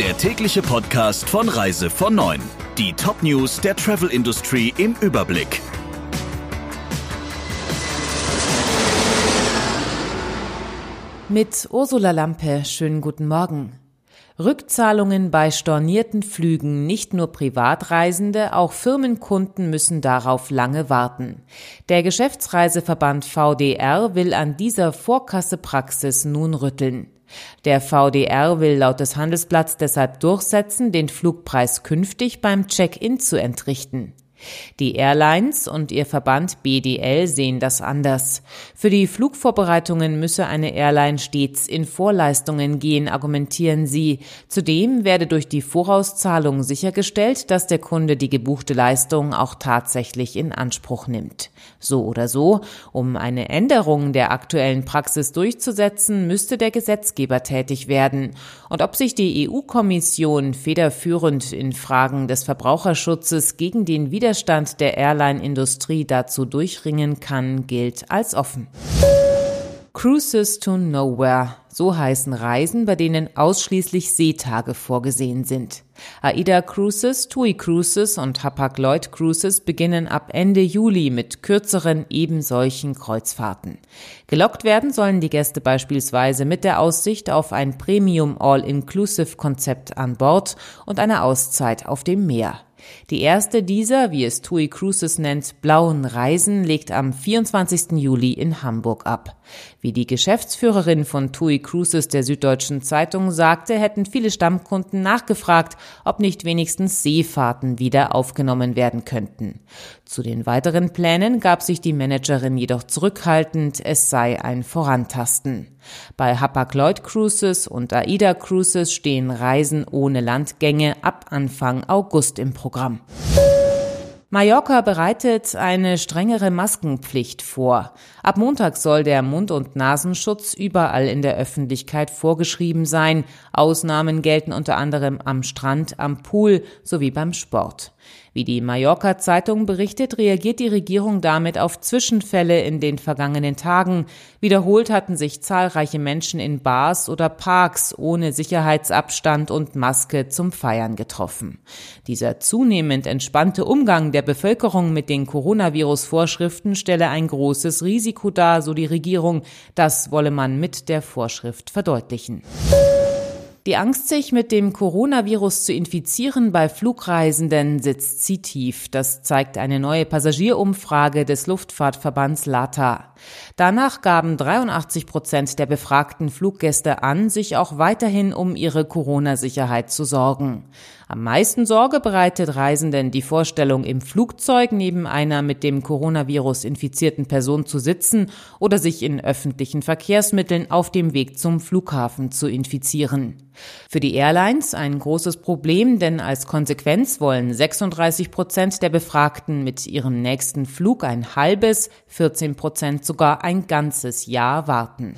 der tägliche Podcast von Reise von 9. Die Top-News der Travel Industry im Überblick. Mit Ursula Lampe, schönen guten Morgen. Rückzahlungen bei stornierten Flügen, nicht nur Privatreisende, auch Firmenkunden müssen darauf lange warten. Der Geschäftsreiseverband VDR will an dieser Vorkassepraxis nun rütteln. Der VDR will laut des Handelsblatts deshalb durchsetzen, den Flugpreis künftig beim Check-in zu entrichten. Die Airlines und ihr Verband BDL sehen das anders. Für die Flugvorbereitungen müsse eine Airline stets in Vorleistungen gehen, argumentieren sie. Zudem werde durch die Vorauszahlung sichergestellt, dass der Kunde die gebuchte Leistung auch tatsächlich in Anspruch nimmt. So oder so, um eine Änderung der aktuellen Praxis durchzusetzen, müsste der Gesetzgeber tätig werden. Und ob sich die EU-Kommission federführend in Fragen des Verbraucherschutzes gegen den Widerstand Widerstand der Airline-Industrie dazu durchringen kann, gilt als offen. Cruises to Nowhere, so heißen Reisen, bei denen ausschließlich Seetage vorgesehen sind. AIDA Cruises, TUI Cruises und Hapag-Lloyd Cruises beginnen ab Ende Juli mit kürzeren ebensolchen Kreuzfahrten. Gelockt werden sollen die Gäste beispielsweise mit der Aussicht auf ein Premium All-Inclusive Konzept an Bord und eine Auszeit auf dem Meer. Die erste dieser, wie es TUI Cruises nennt, blauen Reisen legt am 24. Juli in Hamburg ab. Wie die Geschäftsführerin von TUI Cruises der Süddeutschen Zeitung sagte, hätten viele Stammkunden nachgefragt, ob nicht wenigstens Seefahrten wieder aufgenommen werden könnten. Zu den weiteren Plänen gab sich die Managerin jedoch zurückhaltend, es sei ein Vorantasten. Bei Hapag-Lloyd Cruises und AIDA Cruises stehen Reisen ohne Landgänge ab Anfang August im Programm. Mallorca bereitet eine strengere Maskenpflicht vor. Ab Montag soll der Mund- und Nasenschutz überall in der Öffentlichkeit vorgeschrieben sein. Ausnahmen gelten unter anderem am Strand, am Pool sowie beim Sport. Wie die Mallorca Zeitung berichtet, reagiert die Regierung damit auf Zwischenfälle in den vergangenen Tagen. Wiederholt hatten sich zahlreiche Menschen in Bars oder Parks ohne Sicherheitsabstand und Maske zum Feiern getroffen. Dieser zunehmend entspannte Umgang der Bevölkerung mit den Coronavirus-Vorschriften stelle ein großes Risiko dar, so die Regierung. Das wolle man mit der Vorschrift verdeutlichen. Die Angst, sich mit dem Coronavirus zu infizieren bei Flugreisenden, sitzt sie tief. Das zeigt eine neue Passagierumfrage des Luftfahrtverbands LATA. Danach gaben 83 Prozent der befragten Fluggäste an, sich auch weiterhin um ihre Corona-Sicherheit zu sorgen. Am meisten Sorge bereitet Reisenden die Vorstellung, im Flugzeug neben einer mit dem Coronavirus infizierten Person zu sitzen oder sich in öffentlichen Verkehrsmitteln auf dem Weg zum Flughafen zu infizieren. Für die Airlines ein großes Problem, denn als Konsequenz wollen 36 Prozent der Befragten mit ihrem nächsten Flug ein halbes, 14 Prozent sogar ein ganzes Jahr warten.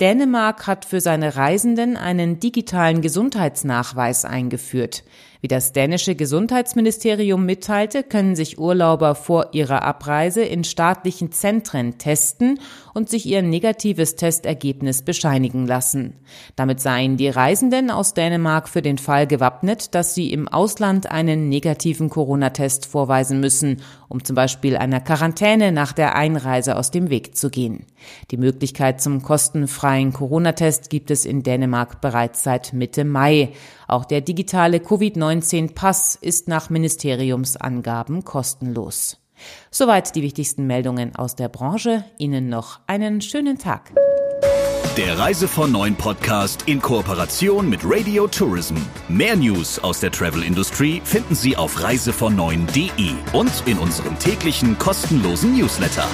Dänemark hat für seine Reisenden einen digitalen Gesundheitsnachweis eingeführt. Wie das dänische Gesundheitsministerium mitteilte, können sich Urlauber vor ihrer Abreise in staatlichen Zentren testen und sich ihr negatives Testergebnis bescheinigen lassen. Damit seien die Reisenden aus Dänemark für den Fall gewappnet, dass sie im Ausland einen negativen Corona-Test vorweisen müssen, um zum Beispiel einer Quarantäne nach der Einreise aus dem Weg zu gehen. Die Möglichkeit zum kostenfreien Corona-Test gibt es in Dänemark bereits seit Mitte Mai. Auch der digitale Covid-19-Pass ist nach Ministeriumsangaben kostenlos. Soweit die wichtigsten Meldungen aus der Branche. Ihnen noch einen schönen Tag. Der Reise von Neuen Podcast in Kooperation mit Radio Tourism. Mehr News aus der Travel Industry finden Sie auf reisevon und in unserem täglichen kostenlosen Newsletter.